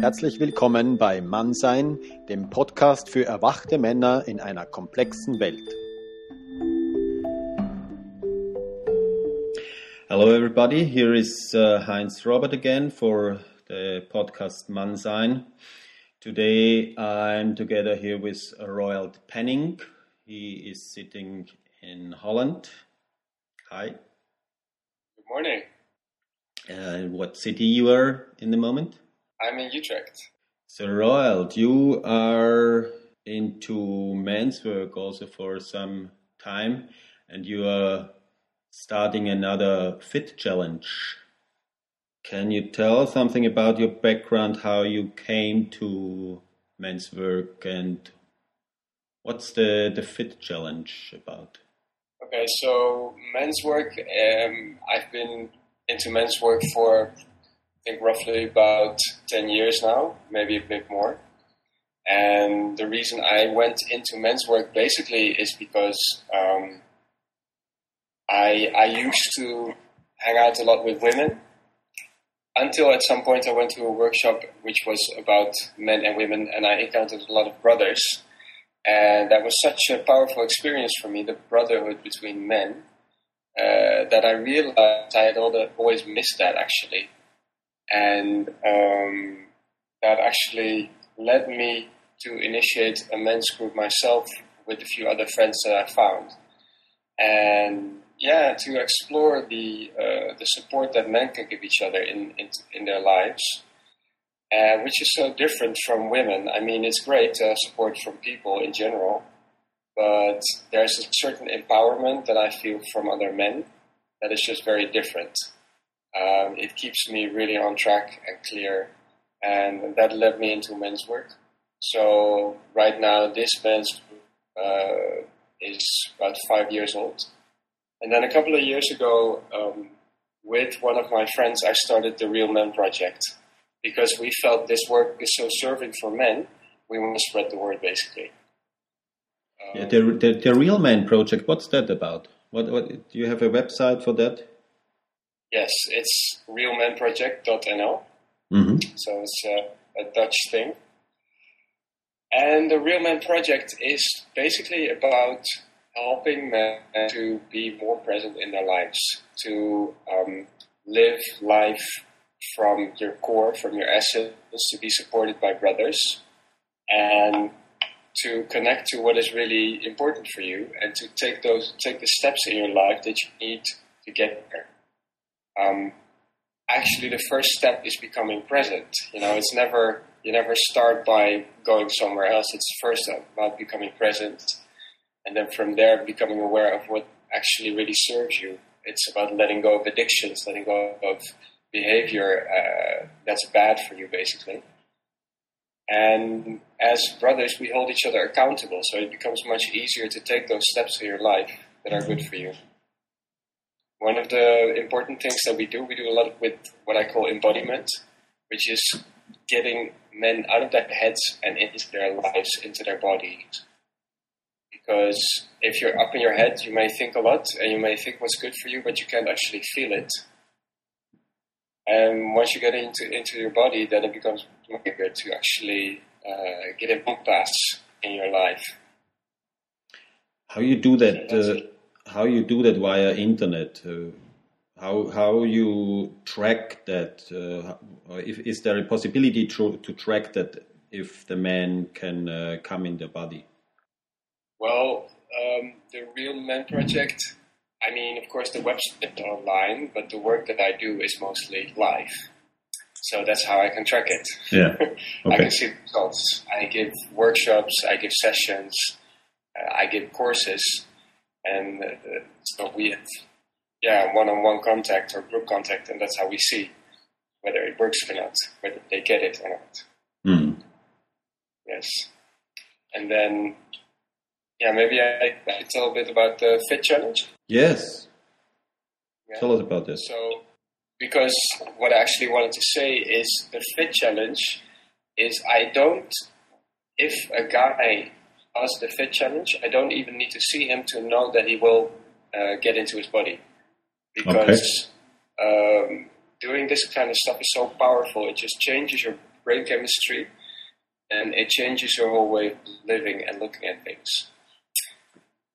Herzlich willkommen bei Mannsein, dem Podcast für erwachte Männer in einer komplexen Welt. Hello, everybody. Here is uh, Heinz Robert again for the podcast Mannsein. Today I'm together here with Royal Penning. He is sitting in Holland. Hi. Good morning. Uh, what city you are in the moment? I'm in Utrecht. So, Royal, you are into men's work also for some time, and you are starting another fit challenge. Can you tell something about your background, how you came to men's work, and what's the, the fit challenge about? Okay, so men's work, um, I've been into men's work for think roughly about 10 years now, maybe a bit more. And the reason I went into men's work basically is because um, I, I used to hang out a lot with women until at some point I went to a workshop which was about men and women, and I encountered a lot of brothers. And that was such a powerful experience for me, the brotherhood between men, uh, that I realized I had always missed that actually and um, that actually led me to initiate a men's group myself with a few other friends that I found, and yeah, to explore the uh, the support that men can give each other in in, in their lives, uh, which is so different from women. I mean, it's great to have support from people in general, but there's a certain empowerment that I feel from other men that is just very different. Um, it keeps me really on track and clear, and that led me into men's work. So right now, this men's uh, is about five years old, and then a couple of years ago, um, with one of my friends, I started the Real Men Project because we felt this work is so serving for men. We want to spread the word, basically. Um, yeah, the, the, the Real Men Project. What's that about? What, what do you have a website for that? Yes, it's realmenproject.nl. Mm-hmm. So it's a, a, Dutch thing. And the Real Men Project is basically about helping men to be more present in their lives, to um, live life from your core, from your essence, to be supported by brothers, and to connect to what is really important for you, and to take those take the steps in your life that you need to get there um, actually the first step is becoming present. You know, it's never you never start by going somewhere else. It's first about becoming present, and then from there becoming aware of what actually really serves you. It's about letting go of addictions, letting go of behavior uh, that's bad for you, basically. And as brothers, we hold each other accountable, so it becomes much easier to take those steps in your life that are good for you. One of the important things that we do, we do a lot with what I call embodiment, which is getting men out of their heads and into their lives, into their bodies. Because if you're up in your head, you may think a lot and you may think what's good for you, but you can't actually feel it. And once you get into into your body, then it becomes easier to actually uh, get impasse in your life. How you do that? Uh, how you do that via internet? Uh, how how you track that? Uh, if, is there a possibility to to track that if the man can uh, come in the body? Well, um, the Real Men Project. I mean, of course, the website online, but the work that I do is mostly live. So that's how I can track it. Yeah, okay. I can see results. I give workshops, I give sessions, uh, I give courses and uh, so we have yeah one-on-one contact or group contact, and that's how we see whether it works or not, whether they get it or not. Mm. Yes, and then yeah, maybe I, I tell a bit about the Fit Challenge. Yes, yeah. tell us about this. So, because what I actually wanted to say is the Fit Challenge is I don't if a guy us the fit challenge, I don't even need to see him to know that he will uh, get into his body. Because okay. um, doing this kind of stuff is so powerful. It just changes your brain chemistry, and it changes your whole way of living and looking at things.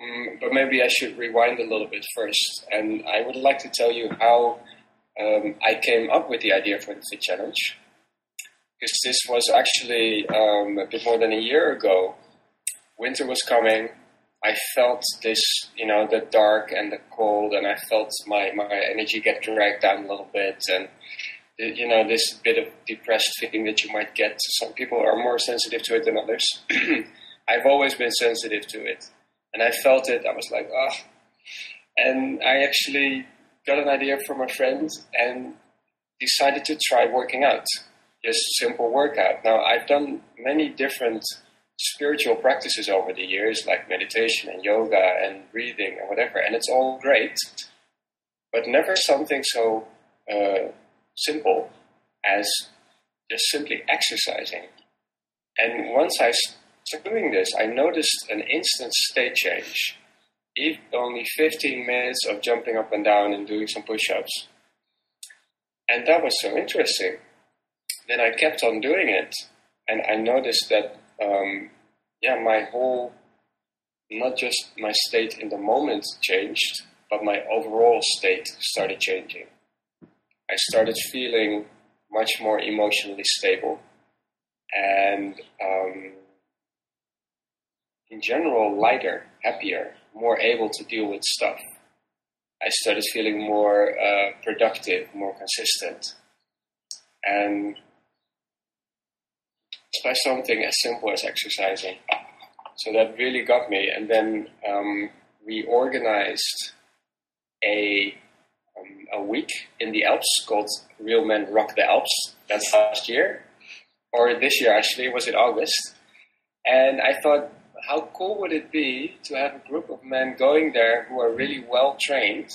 Mm, but maybe I should rewind a little bit first, and I would like to tell you how um, I came up with the idea for the Fit Challenge. Because this was actually um, a bit more than a year ago. Winter was coming. I felt this, you know, the dark and the cold, and I felt my, my energy get dragged down a little bit, and you know, this bit of depressed feeling that you might get. Some people are more sensitive to it than others. I've always been sensitive to it, and I felt it. I was like, oh. and I actually got an idea from a friend and decided to try working out, just simple workout. Now I've done many different spiritual practices over the years, like meditation and yoga and breathing and whatever, and it's all great, but never something so uh, simple as just simply exercising. And once I started doing this, I noticed an instant state change. Even only 15 minutes of jumping up and down and doing some push ups. And that was so interesting. Then I kept on doing it, and I noticed that um, yeah, my whole, not just my state in the moment changed, but my overall state started changing. I started feeling much more emotionally stable and, um, in general, lighter, happier, more able to deal with stuff. I started feeling more uh, productive, more consistent. And by something as simple as exercising. So that really got me. And then um, we organized a um, a week in the Alps called Real Men Rock the Alps. That's last year, or this year actually. Was in August, and I thought, how cool would it be to have a group of men going there who are really well trained,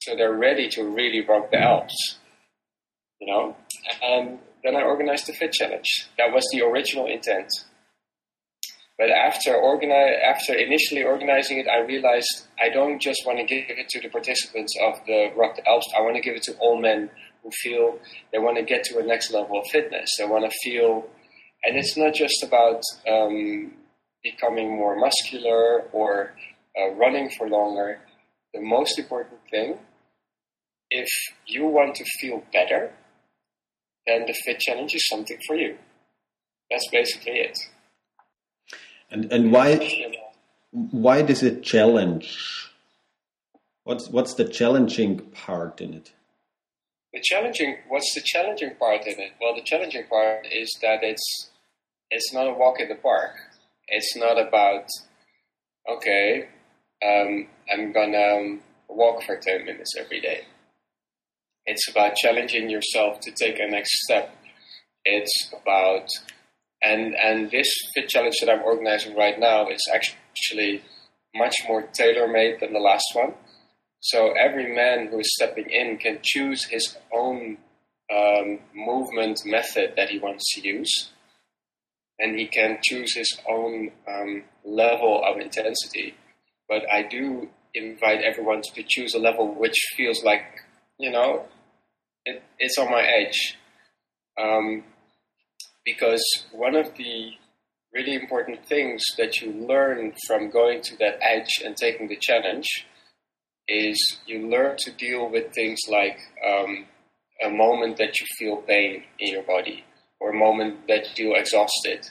so they're ready to really rock the Alps, you know? And then I organized the Fit Challenge. That was the original intent. But after organize, after initially organizing it, I realized I don't just want to give it to the participants of the Rock the Alps. I want to give it to all men who feel they want to get to a next level of fitness. They want to feel, and it's not just about um, becoming more muscular or uh, running for longer. The most important thing, if you want to feel better, then the Fit Challenge is something for you. That's basically it. And and why why does it challenge? What's what's the challenging part in it? The challenging what's the challenging part in it? Well, the challenging part is that it's it's not a walk in the park. It's not about okay, um, I'm gonna um, walk for ten minutes every day. It's about challenging yourself to take a next step. It's about and and this fit challenge that I'm organizing right now is actually much more tailor made than the last one. So every man who is stepping in can choose his own um, movement method that he wants to use, and he can choose his own um, level of intensity. But I do invite everyone to choose a level which feels like you know it, it's on my edge. Um, because one of the really important things that you learn from going to that edge and taking the challenge is you learn to deal with things like um, a moment that you feel pain in your body or a moment that you feel exhausted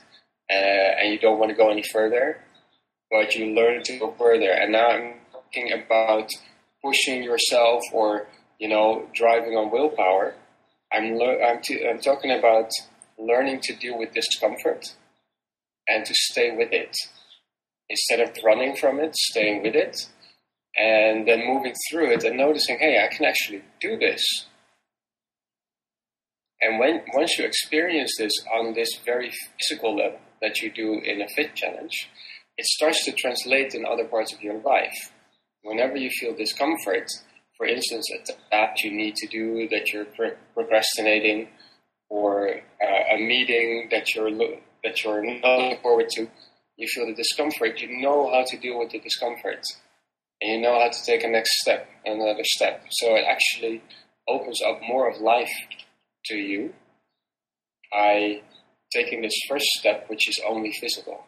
uh, and you don't want to go any further, but you learn to go further. And now I'm talking about pushing yourself or you know driving on willpower. I'm le- I'm, t- I'm talking about learning to deal with discomfort and to stay with it. Instead of running from it, staying with it, and then moving through it and noticing, hey, I can actually do this. And when once you experience this on this very physical level that you do in a fit challenge, it starts to translate in other parts of your life. Whenever you feel discomfort, for instance, a task you need to do that you're procrastinating, or uh, a meeting that you're lo- that you're not looking forward to, you feel the discomfort. You know how to deal with the discomfort, and you know how to take a next step, another step. So it actually opens up more of life to you. by taking this first step, which is only physical.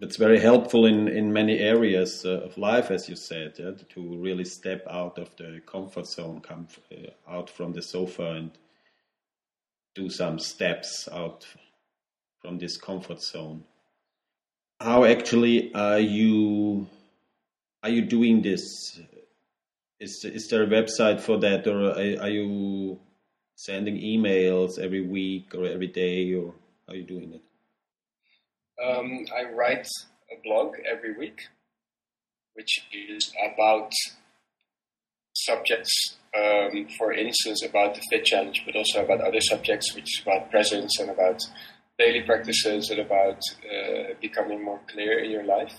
That's very helpful in, in many areas uh, of life, as you said, yeah? to really step out of the comfort zone, come uh, out from the sofa and do some steps out from this comfort zone. How actually are you are you doing this? Is is there a website for that, or are, are you sending emails every week or every day, or how are you doing it? Um, I write a blog every week, which is about subjects, um, for instance, about the Fit Challenge, but also about other subjects, which is about presence and about daily practices and about uh, becoming more clear in your life.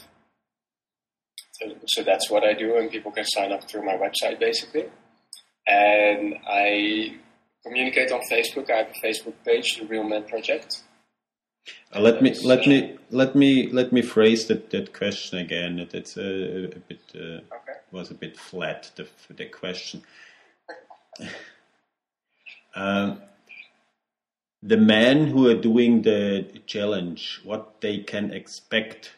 So, so that's what I do, and people can sign up through my website basically. And I communicate on Facebook. I have a Facebook page, the Real Men Project. Uh, let me let me let me let me phrase that, that question again. It, it's a, a bit uh, okay. was a bit flat the the question. um, the men who are doing the challenge, what they can expect?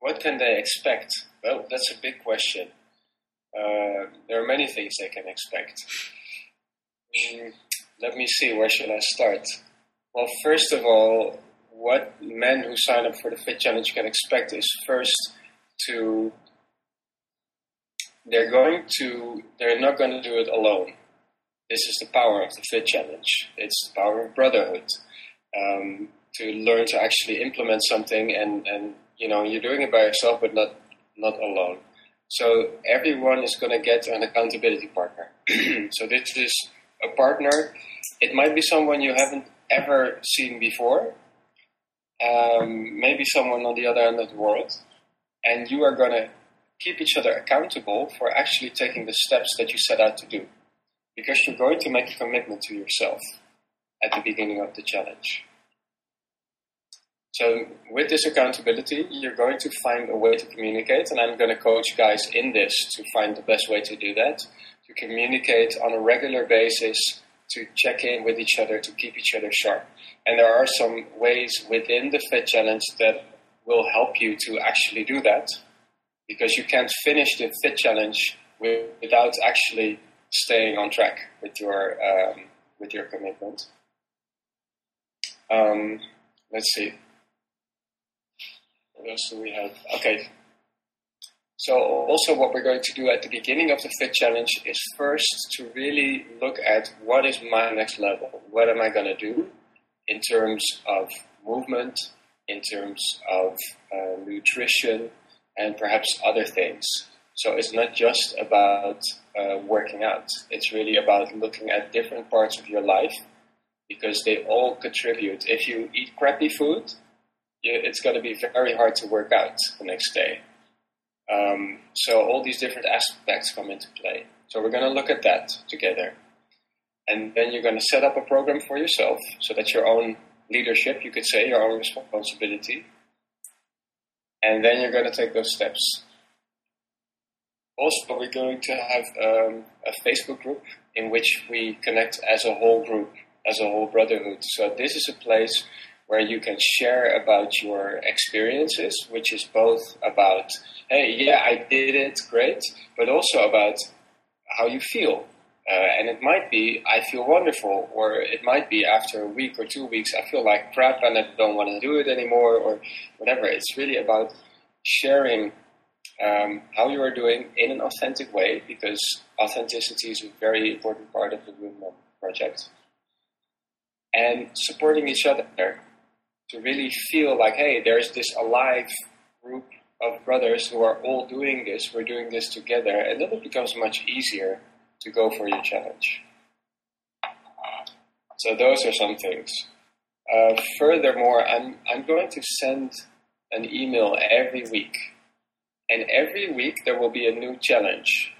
What can they expect? Well, that's a big question. Uh, there are many things they can expect. Mm, let me see, where should I start? Well, first of all, what men who sign up for the Fit Challenge can expect is first to they're going to they're not going to do it alone. This is the power of the Fit Challenge. It's the power of brotherhood. Um, to learn to actually implement something and, and you know you're doing it by yourself but not not alone. So everyone is going to get an accountability partner. so this is a partner. It might be someone you haven't ever seen before, um, maybe someone on the other end of the world, and you are going to keep each other accountable for actually taking the steps that you set out to do. Because you're going to make a commitment to yourself at the beginning of the challenge. So, with this accountability, you're going to find a way to communicate, and I'm going to coach guys in this to find the best way to do that, to communicate on a regular basis, to check in with each other, to keep each other sharp. And there are some ways within the Fit Challenge that will help you to actually do that, because you can't finish the Fit Challenge without actually staying on track with your um, with your commitment. Um, let's see. What else do we have? Okay. So also what we're going to do at the beginning of the Fit Challenge is first to really look at what is my next level? What am I going to do in terms of movement, in terms of uh, nutrition, and perhaps other things. So it's not just about uh, working out. It's really about looking at different parts of your life because they all contribute. If you eat crappy food, it's going to be very hard to work out the next day. Um, so all these different aspects come into play. So we're going to look at that together. And then you're going to set up a program for yourself so that's your own leadership, you could say, your own responsibility. And then you're going to take those steps. Also, we're going to have um, a Facebook group in which we connect as a whole group, as a whole brotherhood. So this is a place where you can share about your experiences, which is both about, hey, yeah, I did it, great, but also about how you feel. Uh, and it might be, I feel wonderful, or it might be after a week or two weeks, I feel like crap and I don't want to do it anymore, or whatever. It's really about sharing um, how you are doing in an authentic way, because authenticity is a very important part of the Men project. And supporting each other to really feel like, hey, there's this alive group of brothers who are all doing this, we're doing this together, and then it becomes much easier to go for your challenge. So those are some things. Uh, furthermore, I'm, I'm going to send an email every week. And every week there will be a new challenge.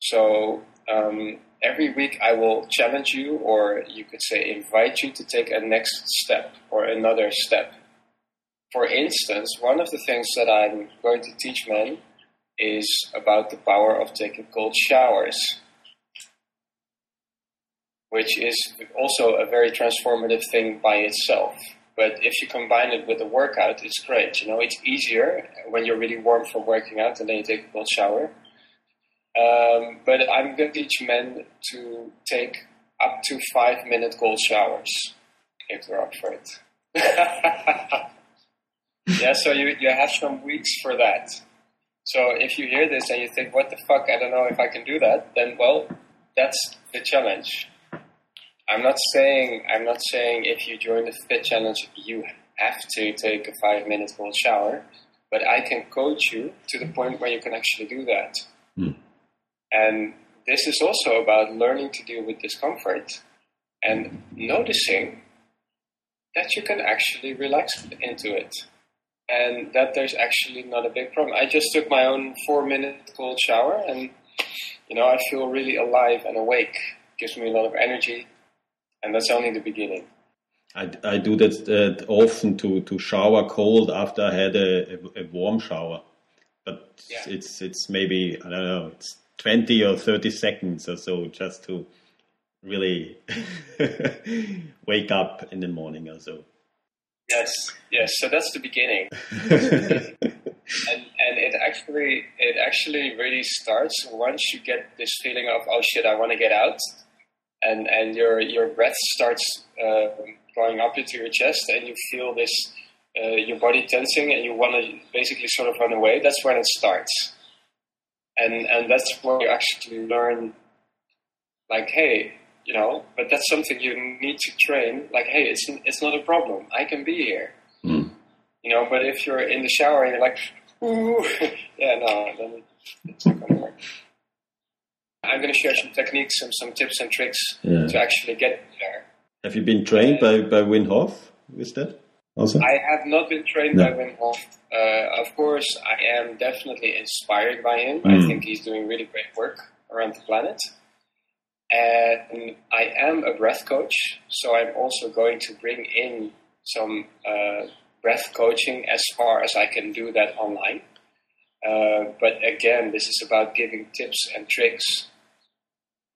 So um, every week I will challenge you, or you could say invite you to take a next step or another step. For instance, one of the things that I'm going to teach men is about the power of taking cold showers. which is also a very transformative thing by itself. But if you combine it with a workout, it's great. You know, it's easier when you're really warm from working out and then you take a cold shower. Um, but I'm going to teach men to take up to five minute cold showers if they're up for it. yeah, so you, you have some weeks for that. So if you hear this and you think, what the fuck, I don't know if I can do that, then well, that's the challenge. I'm not saying I'm not saying if you join the fit challenge you have to take a five minute cold shower, but I can coach you to the point where you can actually do that. Mm. And this is also about learning to deal with discomfort and noticing that you can actually relax into it and that there's actually not a big problem. I just took my own four minute cold shower and you know I feel really alive and awake. It gives me a lot of energy and that's only the beginning. I, I do that uh, often to, to shower cold after I had a, a, a warm shower, but yeah. it's it's maybe I don't know it's twenty or thirty seconds or so just to really wake up in the morning or so. Yes, yes. So that's the beginning, and and it actually it actually really starts once you get this feeling of oh shit I want to get out and and your your breath starts uh, going up into your chest, and you feel this uh, your body tensing, and you want to basically sort of run away. That's when it starts, and and that's where you actually learn, like, hey, you know, but that's something you need to train. Like, hey, it's it's not a problem. I can be here. Mm. You know, but if you're in the shower and you're like, ooh, yeah, no, then it's not gonna work. I'm going to share some techniques and some tips and tricks yeah. to actually get there. Have you been trained by, by Wim Hof with that? Also? I have not been trained no. by Wim Hof. Uh, of course, I am definitely inspired by him. Mm. I hmm. think he's doing really great work around the planet. And I am a breath coach, so I'm also going to bring in some uh, breath coaching as far as I can do that online. Uh, but again, this is about giving tips and tricks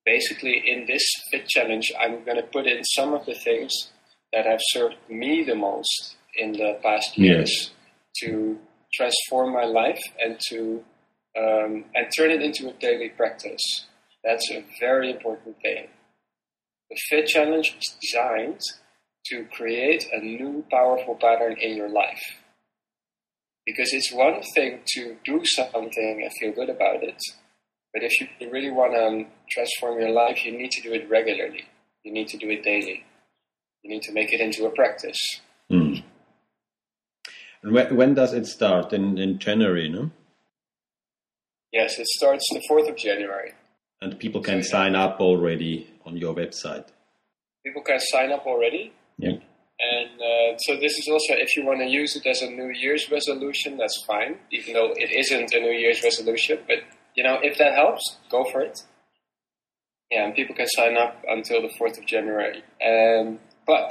basically in this fit challenge, I'm going to put in some of the things that have served me the most in the past years yes. To transform my life and to um, and turn it into a daily practice. That's a very important thing. The fit challenge is designed to create a new powerful pattern in your life. Because it's one thing to do something and feel good about it, but if you really want to transform your life, you need to do it regularly. You need to do it daily. You need to make it into a practice. And when, when does it start? In, in January, no? Yes, it starts the 4th of January. And people can so, sign up already on your website. People can sign up already. Yeah. And uh, so this is also, if you want to use it as a New Year's resolution, that's fine, even though it isn't a New Year's resolution. But you know, if that helps, go for it. Yeah, and people can sign up until the 4th of January. Um, but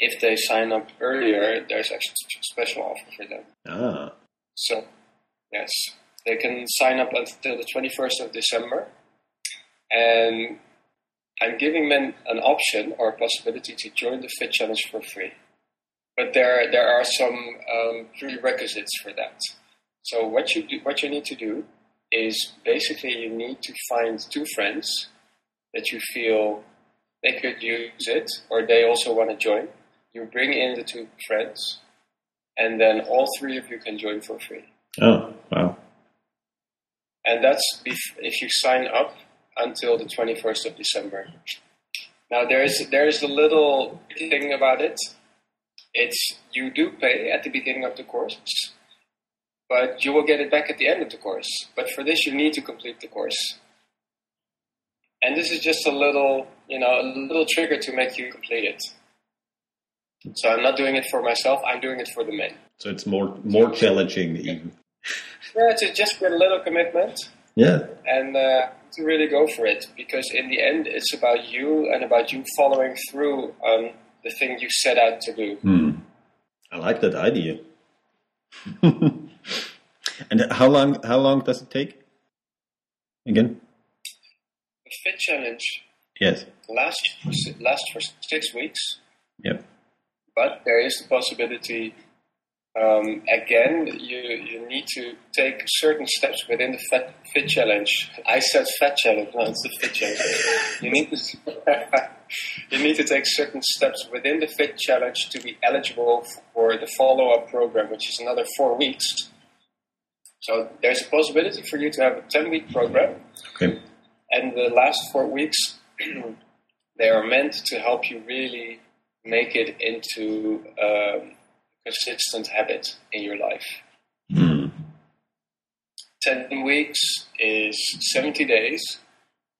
if they sign up earlier, there's actually a special offer for them. Ah. So, yes, they can sign up until the 21st of December. And I'm giving them an option or a possibility to join the Fit Challenge for free. But there, there are some um, prerequisites for that. So what you do, what you need to do is basically you need to find two friends that you feel they could use it or they also want to join. You bring in the two friends, and then all three of you can join for free. Oh, wow! And that's if you sign up until the twenty first of December. Now there's there's a little thing about it. It's you do pay at the beginning of the course but you will get it back at the end of the course. But for this, you need to complete the course. And this is just a little, you know, a little trigger to make you complete it. So I'm not doing it for myself. I'm doing it for the men. So it's more more challenging even. Yeah, to just with a little commitment. Yeah. And uh, to really go for it, because in the end, it's about you and about you following through on the thing you set out to do. Hmm. I like that idea. And how long? How long does it take? Again, the fit challenge Yes. Last last for six weeks, Yep. But there is the possibility. Um, again, you you need to take certain steps within the Fit, fit challenge. I said Fat challenge, no, it's the Fit challenge. you need to you need to take certain steps within the Fit challenge to be eligible for the follow up program, which is another four weeks. So there's a possibility for you to have a ten week program Okay. and the last four weeks they are meant to help you really make it into um, a consistent habit in your life. Hmm. 10 weeks is 70 days.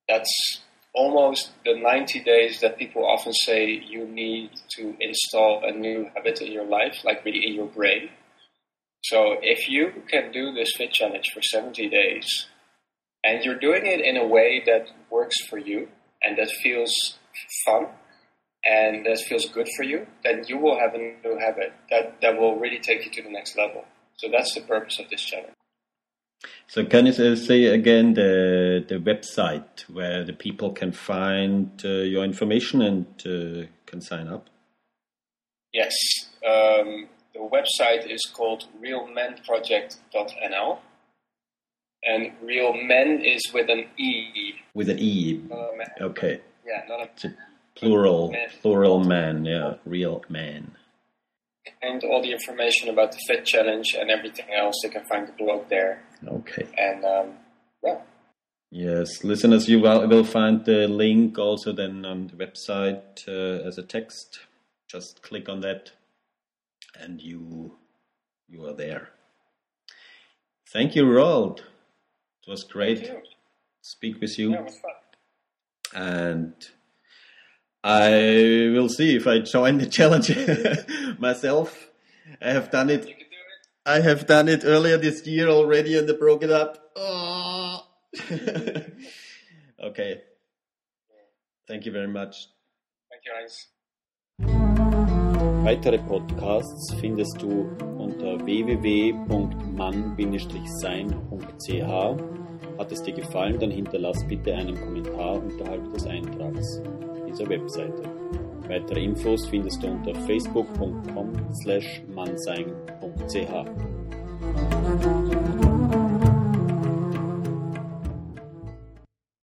That's almost the 90 days that people often say you need to install a new habit in your life like really in your brain. So if you can do this fit challenge for 70 days and you're doing it in a way that works for you and that feels fun and that feels good for you, then you will have a new habit that, that will really take you to the next level. So that's the purpose of this channel. So can you say- again the the website where the people can find uh, your information and uh, can sign up? Yes, um, the website is called realmenproject.nl. And real men is with an E. With an E. Man. Okay. Yeah, not a plural Man. plural man, yeah. Real man. and all the information about the Fit Challenge and everything else, they can find the blog there. Okay. And um, yeah, Yes, listeners, you will, will find the link also then on the website uh, as a text. Just click on that, and you you are there. Thank you, Roald. It was great thank you. to speak with you, Yeah, it was fun. and I will see if I join the challenge myself. I have done it You can do it. I have done it earlier this year already and I broke it up. Oh. okay. Thank you very much. Thank you, Heinz. Weitere Podcasts findest du unter www.mann-sein.ch. Hat es dir gefallen, dann hinterlass bitte einen Kommentar unterhalb des Eintrags dieser Webseite. Weitere Infos findest du unter facebook.com slash mannsein.ch.